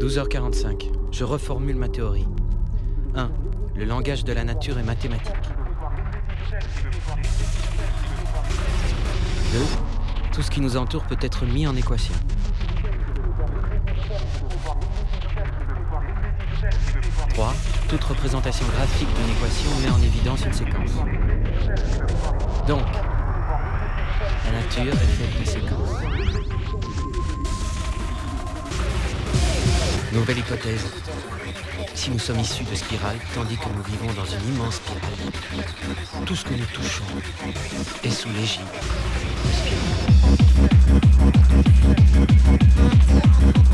12h45. Je reformule ma théorie. 1. Le langage de la nature est mathématique. 2. Tout ce qui nous entoure peut être mis en équation. 3. Toute représentation graphique d'une équation met en évidence une séquence. Donc, la nature est faite de séquences. Nouvelle hypothèse. Si nous sommes issus de spirales, tandis que nous vivons dans une immense spirale, tout ce que nous touchons est sous l'égide de.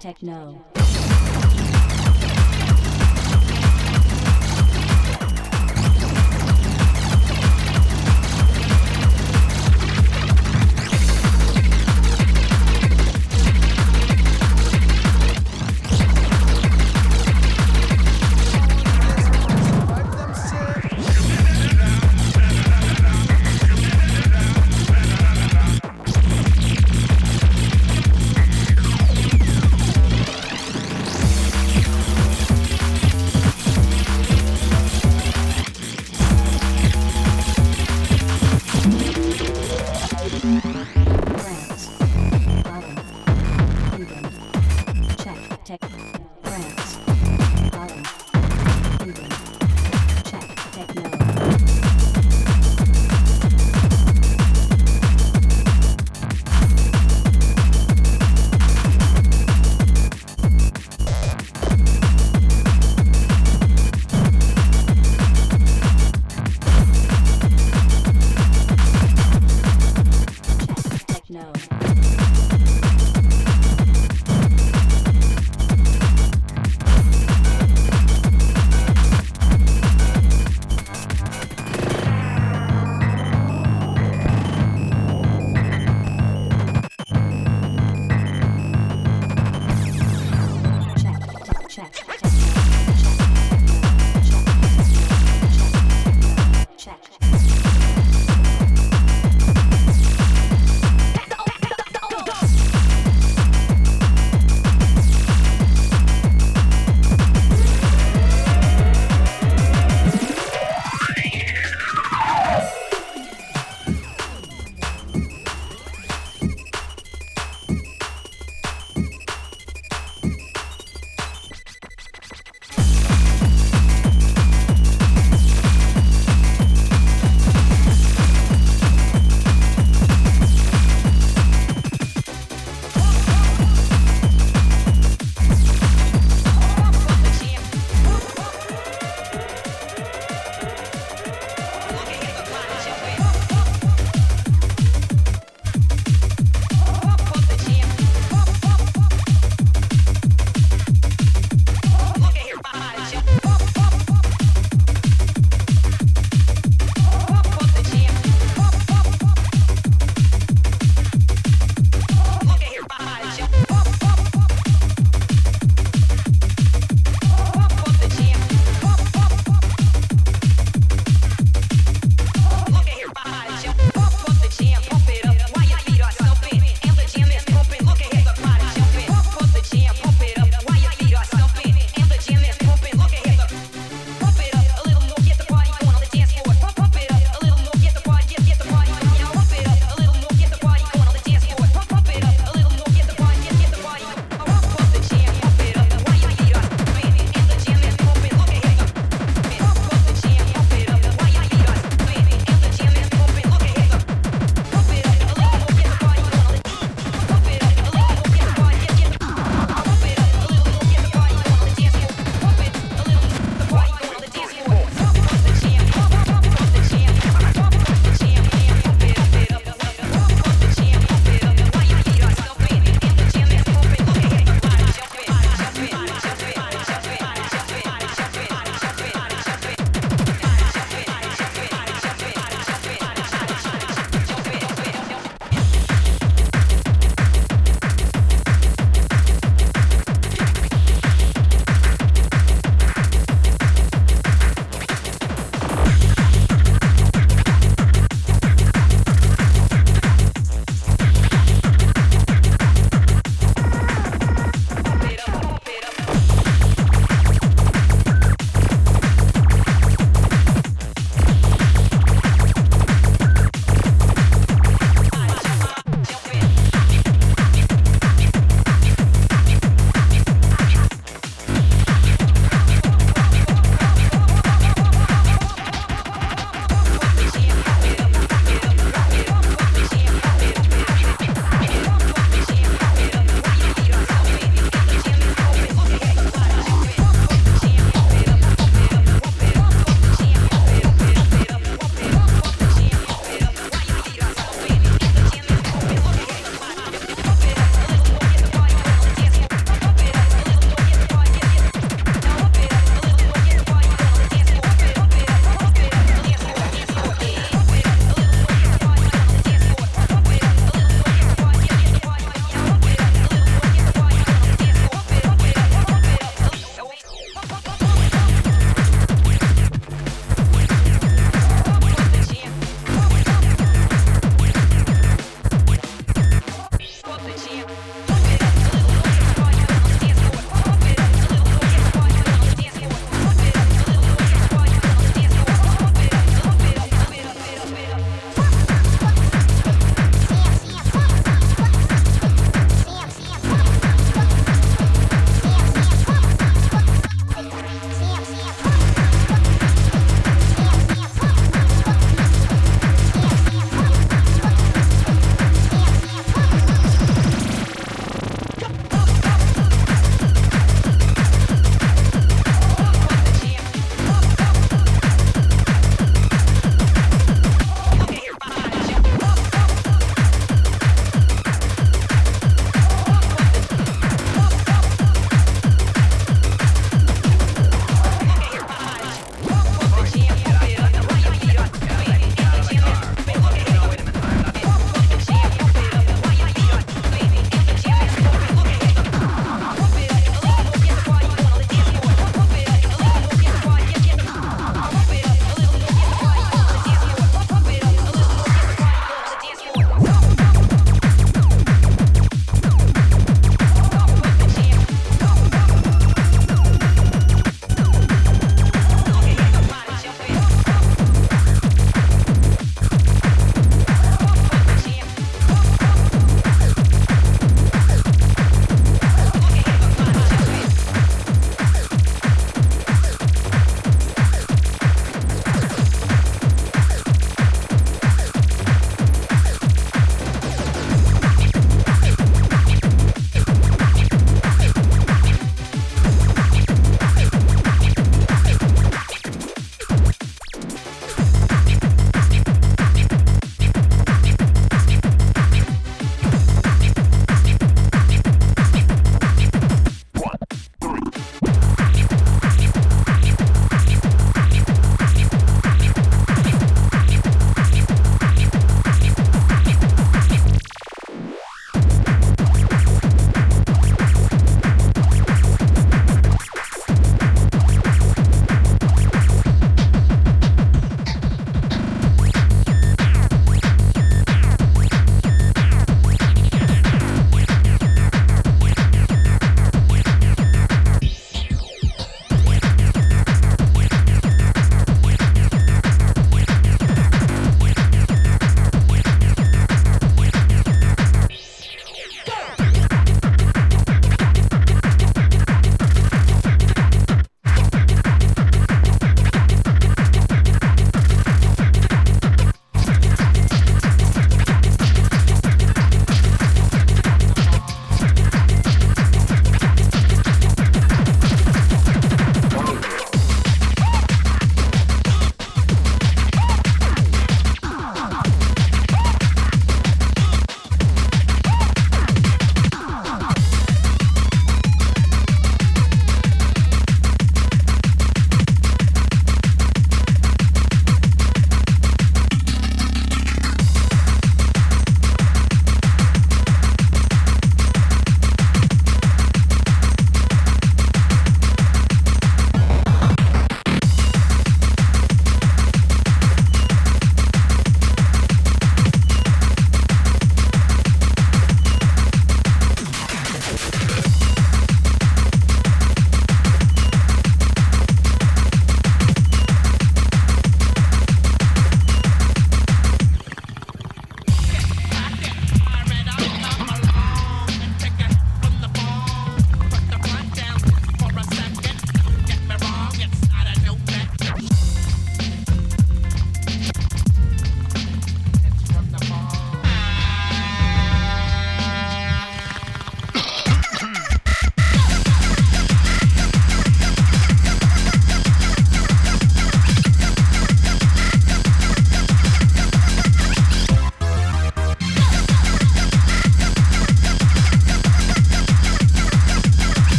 techno.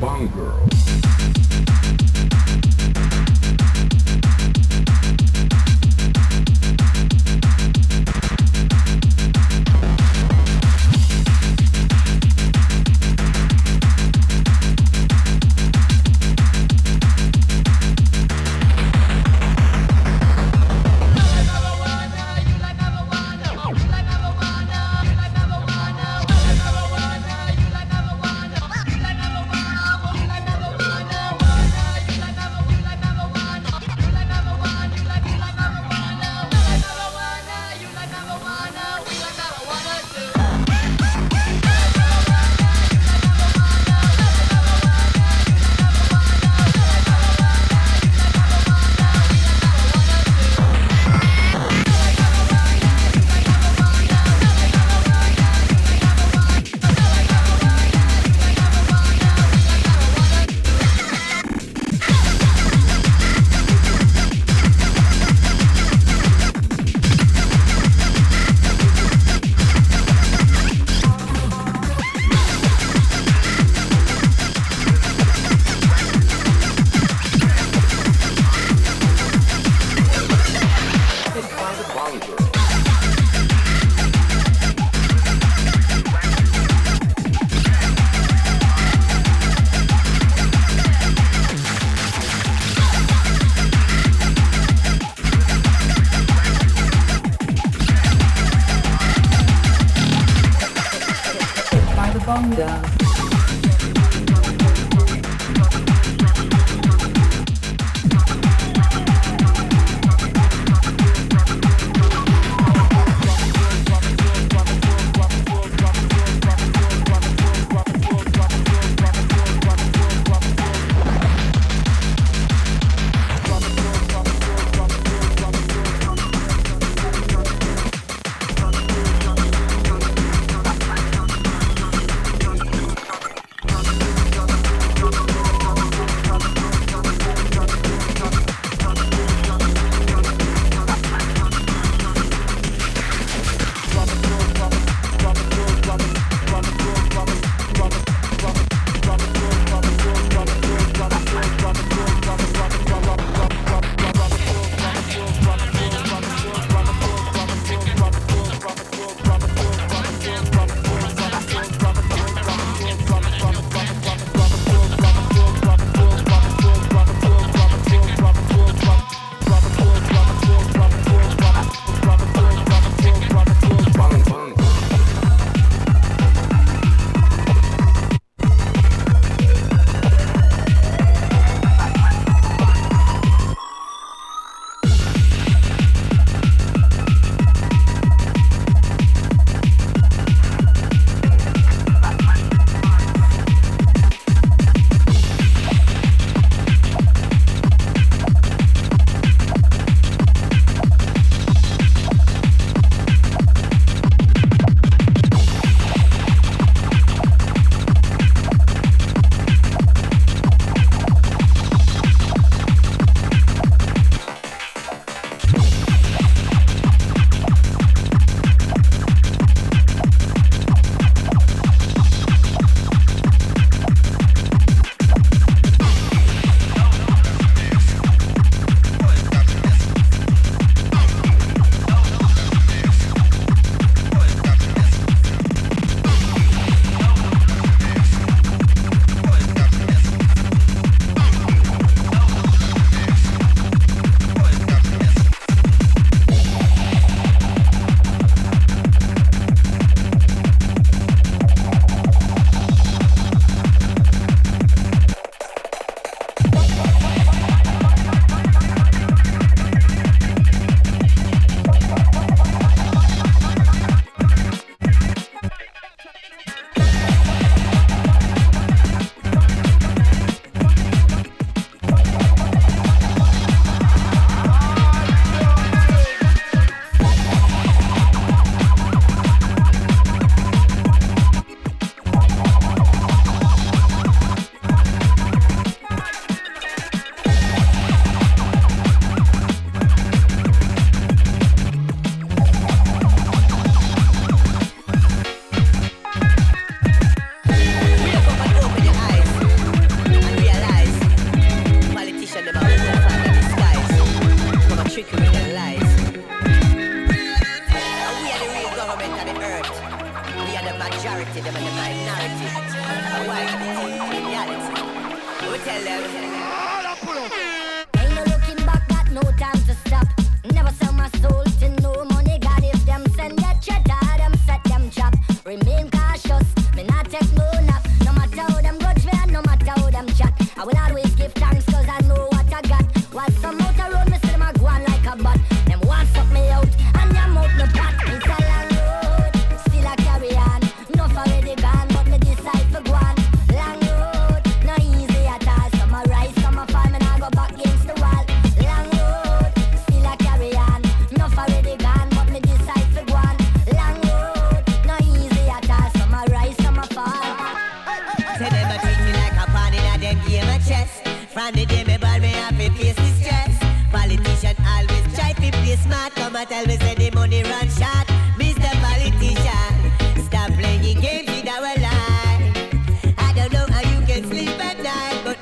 Bang Girl.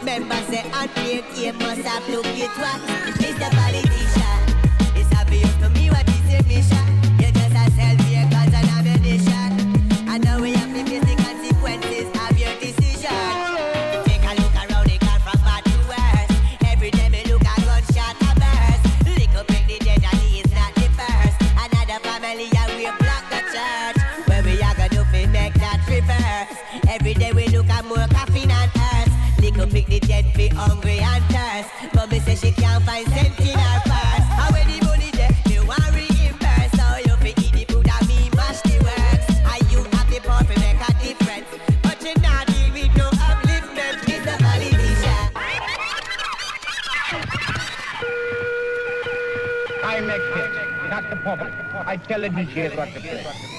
Members say, and create must have to get what. be hungry and thirst. She can't find in her purse. How when the money there, me reimburse. So you fi eat the food and me mash the works. And you have the power to make a difference, but you not deal with no upliftment. It's a. I make it. Not the public I tell the this what to play.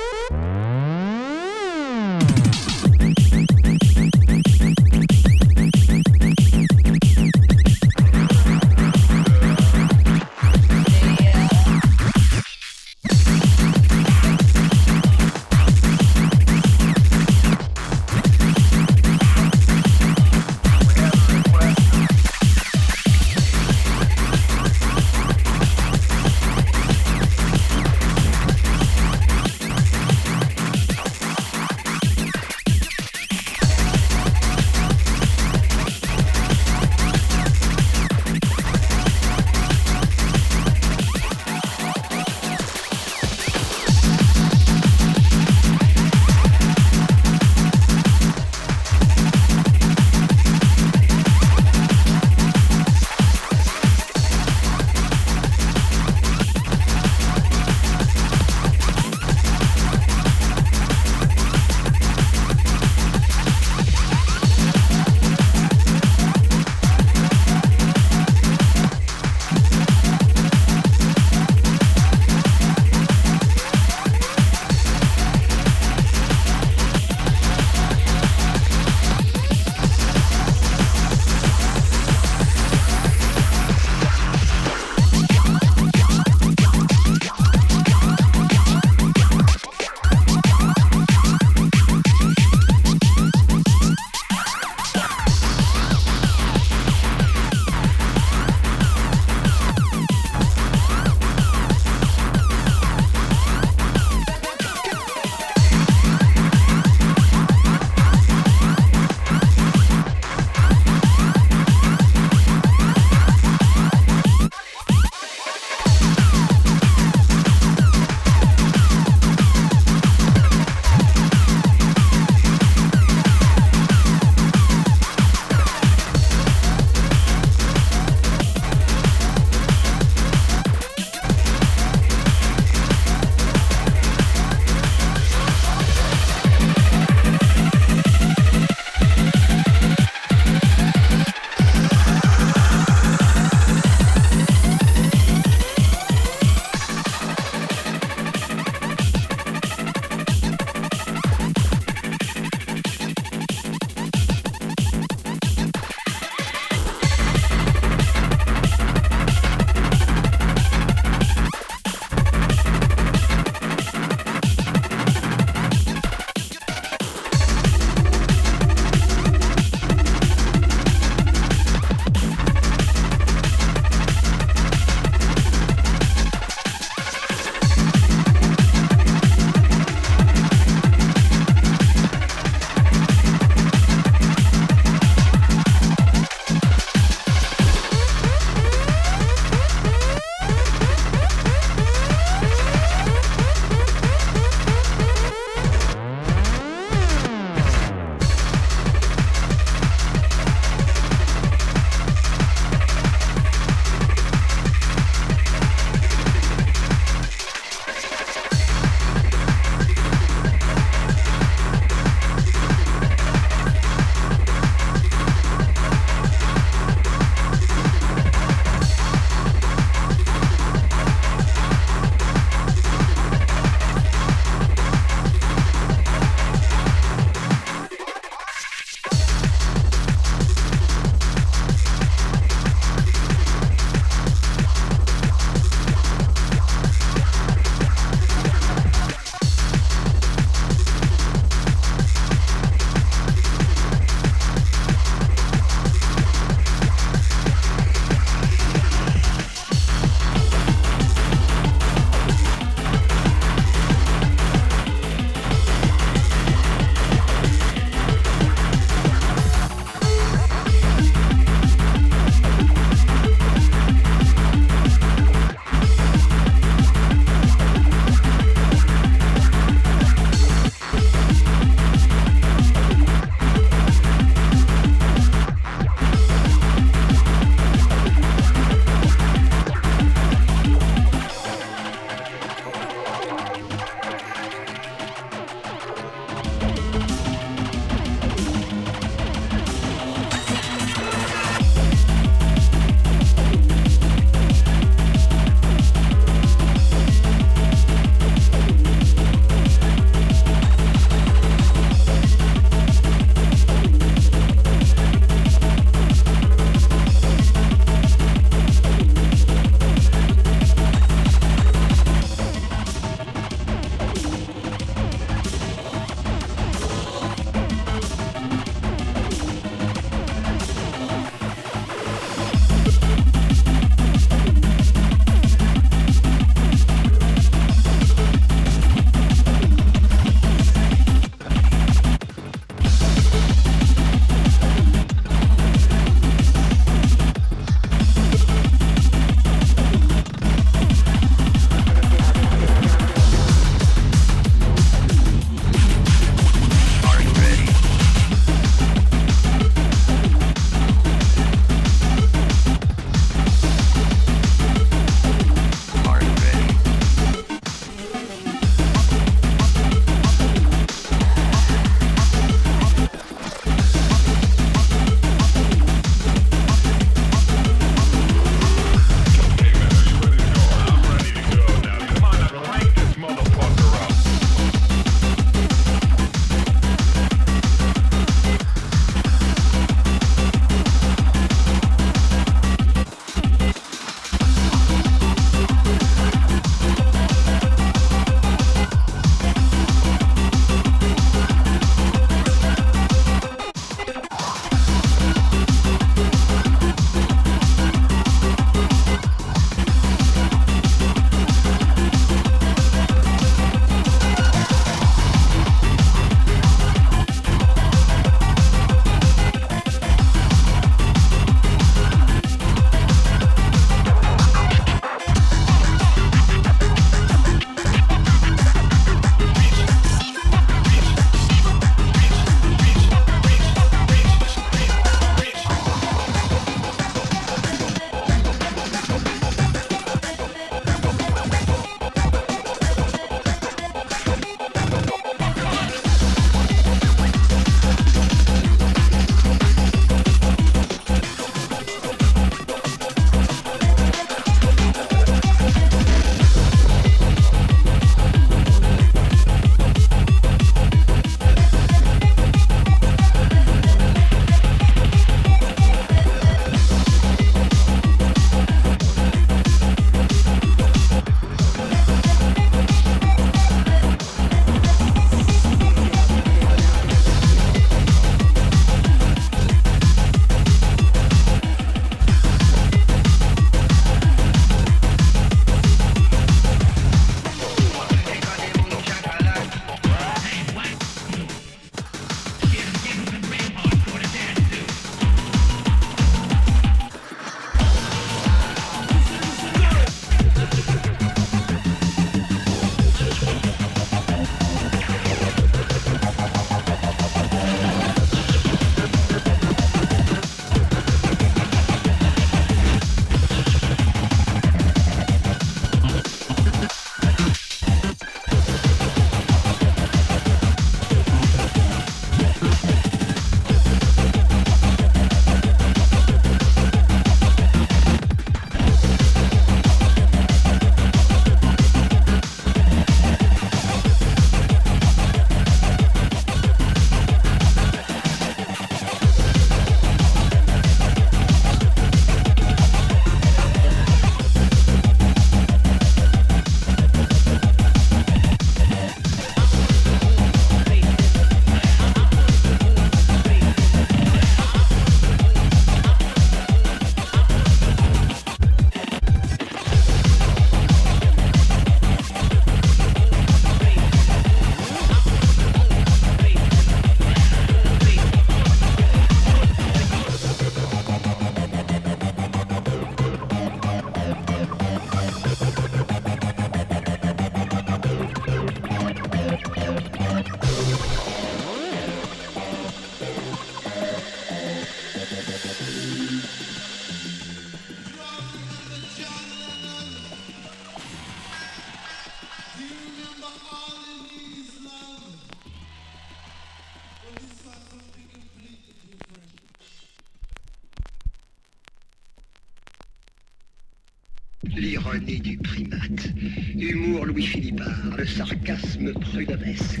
L'ironie du primate. Humour Louis Philippard, le sarcasme prudhommesque.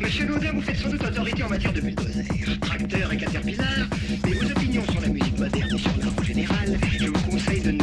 Monsieur Laudin, vous faites sans doute autorité en matière de bulldozer, tracteur et caterpillar, mais vos opinions sur la musique moderne et sur l'art en général, je vous conseille de ne